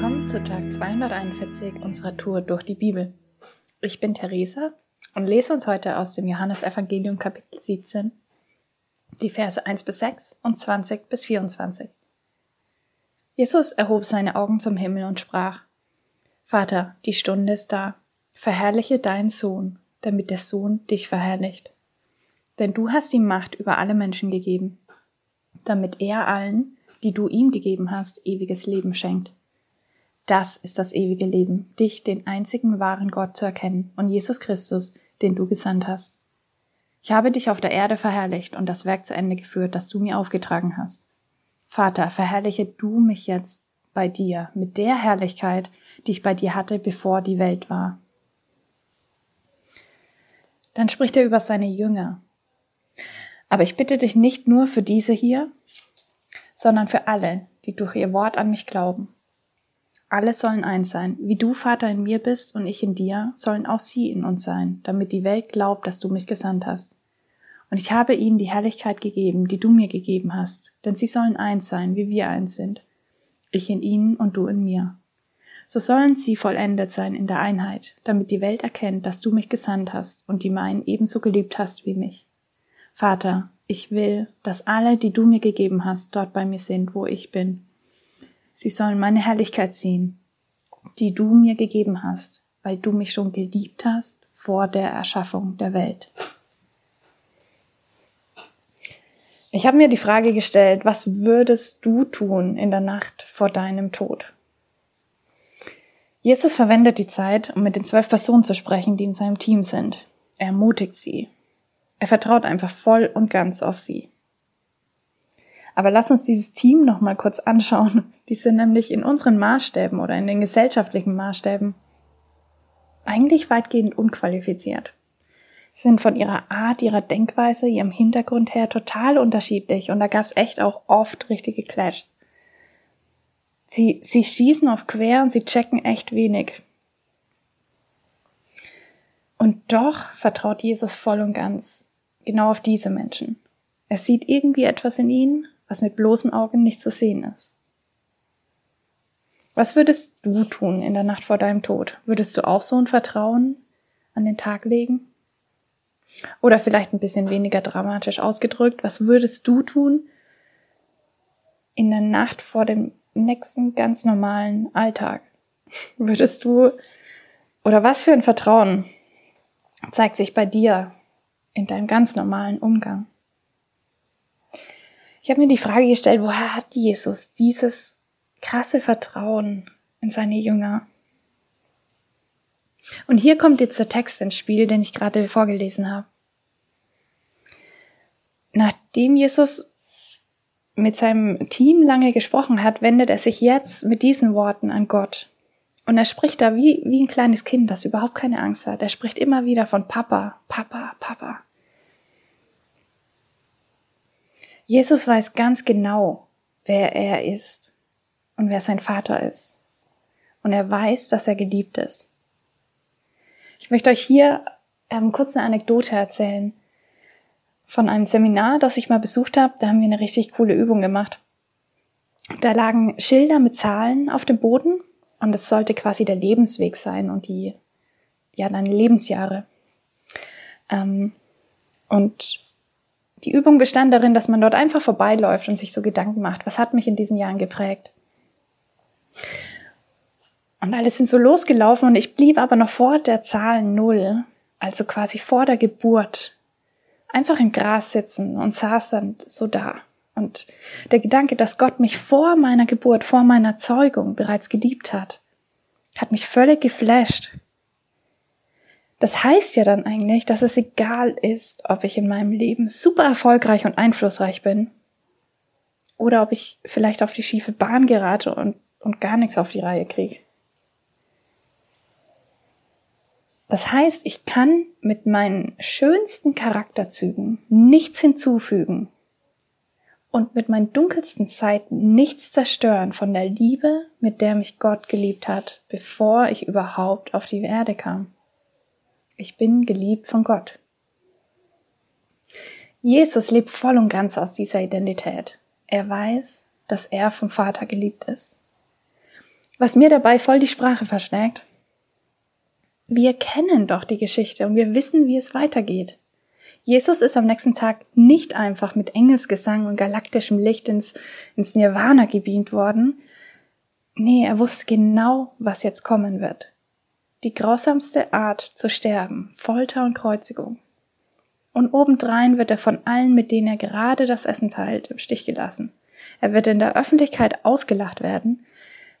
Willkommen zu Tag 241 unserer Tour durch die Bibel. Ich bin Theresa und lese uns heute aus dem Johannesevangelium Kapitel 17 die Verse 1 bis 6 und 20 bis 24. Jesus erhob seine Augen zum Himmel und sprach, Vater, die Stunde ist da, verherrliche deinen Sohn, damit der Sohn dich verherrlicht. Denn du hast ihm Macht über alle Menschen gegeben, damit er allen, die du ihm gegeben hast, ewiges Leben schenkt. Das ist das ewige Leben, dich, den einzigen wahren Gott zu erkennen und Jesus Christus, den du gesandt hast. Ich habe dich auf der Erde verherrlicht und das Werk zu Ende geführt, das du mir aufgetragen hast. Vater, verherrliche du mich jetzt bei dir mit der Herrlichkeit, die ich bei dir hatte, bevor die Welt war. Dann spricht er über seine Jünger. Aber ich bitte dich nicht nur für diese hier, sondern für alle, die durch ihr Wort an mich glauben. Alle sollen eins sein. Wie du, Vater, in mir bist und ich in dir, sollen auch sie in uns sein, damit die Welt glaubt, dass du mich gesandt hast. Und ich habe ihnen die Herrlichkeit gegeben, die du mir gegeben hast, denn sie sollen eins sein, wie wir eins sind. Ich in ihnen und du in mir. So sollen sie vollendet sein in der Einheit, damit die Welt erkennt, dass du mich gesandt hast und die meinen ebenso geliebt hast wie mich. Vater, ich will, dass alle, die du mir gegeben hast, dort bei mir sind, wo ich bin. Sie sollen meine Herrlichkeit sehen, die du mir gegeben hast, weil du mich schon geliebt hast vor der Erschaffung der Welt. Ich habe mir die Frage gestellt, was würdest du tun in der Nacht vor deinem Tod? Jesus verwendet die Zeit, um mit den zwölf Personen zu sprechen, die in seinem Team sind. Er ermutigt sie, er vertraut einfach voll und ganz auf sie. Aber lass uns dieses Team noch mal kurz anschauen. Die sind nämlich in unseren Maßstäben oder in den gesellschaftlichen Maßstäben eigentlich weitgehend unqualifiziert. Sie sind von ihrer Art, ihrer Denkweise, ihrem Hintergrund her total unterschiedlich und da gab es echt auch oft richtige Clashs. Sie, sie schießen auf quer und sie checken echt wenig. Und doch vertraut Jesus voll und ganz genau auf diese Menschen. Er sieht irgendwie etwas in ihnen, was mit bloßem Augen nicht zu sehen ist. Was würdest du tun in der Nacht vor deinem Tod? Würdest du auch so ein Vertrauen an den Tag legen? Oder vielleicht ein bisschen weniger dramatisch ausgedrückt, was würdest du tun in der Nacht vor dem nächsten ganz normalen Alltag? Würdest du, oder was für ein Vertrauen zeigt sich bei dir in deinem ganz normalen Umgang. Ich habe mir die Frage gestellt, woher hat Jesus dieses krasse Vertrauen in seine Jünger? Und hier kommt jetzt der Text ins Spiel, den ich gerade vorgelesen habe. Nachdem Jesus mit seinem Team lange gesprochen hat, wendet er sich jetzt mit diesen Worten an Gott. Und er spricht da wie, wie ein kleines Kind, das überhaupt keine Angst hat. Er spricht immer wieder von Papa, Papa, Papa. Jesus weiß ganz genau, wer er ist und wer sein Vater ist. Und er weiß, dass er geliebt ist. Ich möchte euch hier ähm, kurz eine Anekdote erzählen von einem Seminar, das ich mal besucht habe. Da haben wir eine richtig coole Übung gemacht. Da lagen Schilder mit Zahlen auf dem Boden und es sollte quasi der Lebensweg sein und die, ja, deine Lebensjahre. Ähm, und die Übung bestand darin, dass man dort einfach vorbeiläuft und sich so Gedanken macht, was hat mich in diesen Jahren geprägt. Und alle sind so losgelaufen und ich blieb aber noch vor der Zahl Null, also quasi vor der Geburt, einfach im Gras sitzen und saß dann so da. Und der Gedanke, dass Gott mich vor meiner Geburt, vor meiner Zeugung bereits geliebt hat, hat mich völlig geflasht. Das heißt ja dann eigentlich, dass es egal ist, ob ich in meinem Leben super erfolgreich und einflussreich bin oder ob ich vielleicht auf die schiefe Bahn gerate und, und gar nichts auf die Reihe kriege. Das heißt, ich kann mit meinen schönsten Charakterzügen nichts hinzufügen und mit meinen dunkelsten Zeiten nichts zerstören von der Liebe, mit der mich Gott geliebt hat, bevor ich überhaupt auf die Erde kam. Ich bin geliebt von Gott. Jesus lebt voll und ganz aus dieser Identität. Er weiß, dass er vom Vater geliebt ist. Was mir dabei voll die Sprache verschlägt, wir kennen doch die Geschichte und wir wissen, wie es weitergeht. Jesus ist am nächsten Tag nicht einfach mit Engelsgesang und galaktischem Licht ins, ins Nirvana gebeamt worden. Nee, er wusste genau, was jetzt kommen wird. Die grausamste Art zu sterben, Folter und Kreuzigung. Und obendrein wird er von allen, mit denen er gerade das Essen teilt, im Stich gelassen. Er wird in der Öffentlichkeit ausgelacht werden,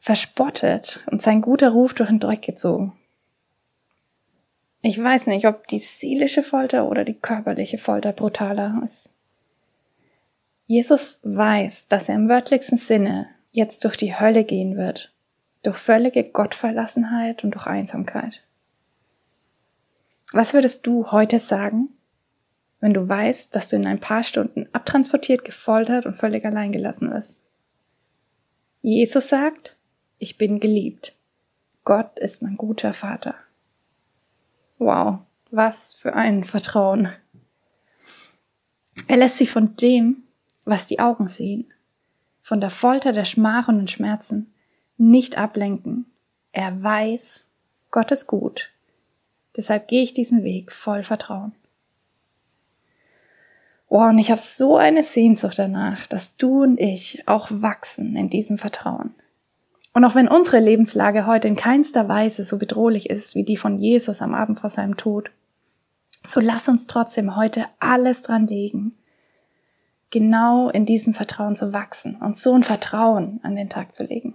verspottet und sein guter Ruf durch den Dreck gezogen. Ich weiß nicht, ob die seelische Folter oder die körperliche Folter brutaler ist. Jesus weiß, dass er im wörtlichsten Sinne jetzt durch die Hölle gehen wird, durch völlige Gottverlassenheit und durch Einsamkeit. Was würdest du heute sagen, wenn du weißt, dass du in ein paar Stunden abtransportiert, gefoltert und völlig allein gelassen wirst? Jesus sagt, ich bin geliebt. Gott ist mein guter Vater. Wow, was für ein Vertrauen. Er lässt sich von dem, was die Augen sehen, von der Folter der Schmachen und Schmerzen, nicht ablenken. Er weiß, Gott ist gut. Deshalb gehe ich diesen Weg voll Vertrauen. Oh, und ich habe so eine Sehnsucht danach, dass du und ich auch wachsen in diesem Vertrauen. Und auch wenn unsere Lebenslage heute in keinster Weise so bedrohlich ist wie die von Jesus am Abend vor seinem Tod, so lass uns trotzdem heute alles dran legen, genau in diesem Vertrauen zu wachsen und so ein Vertrauen an den Tag zu legen.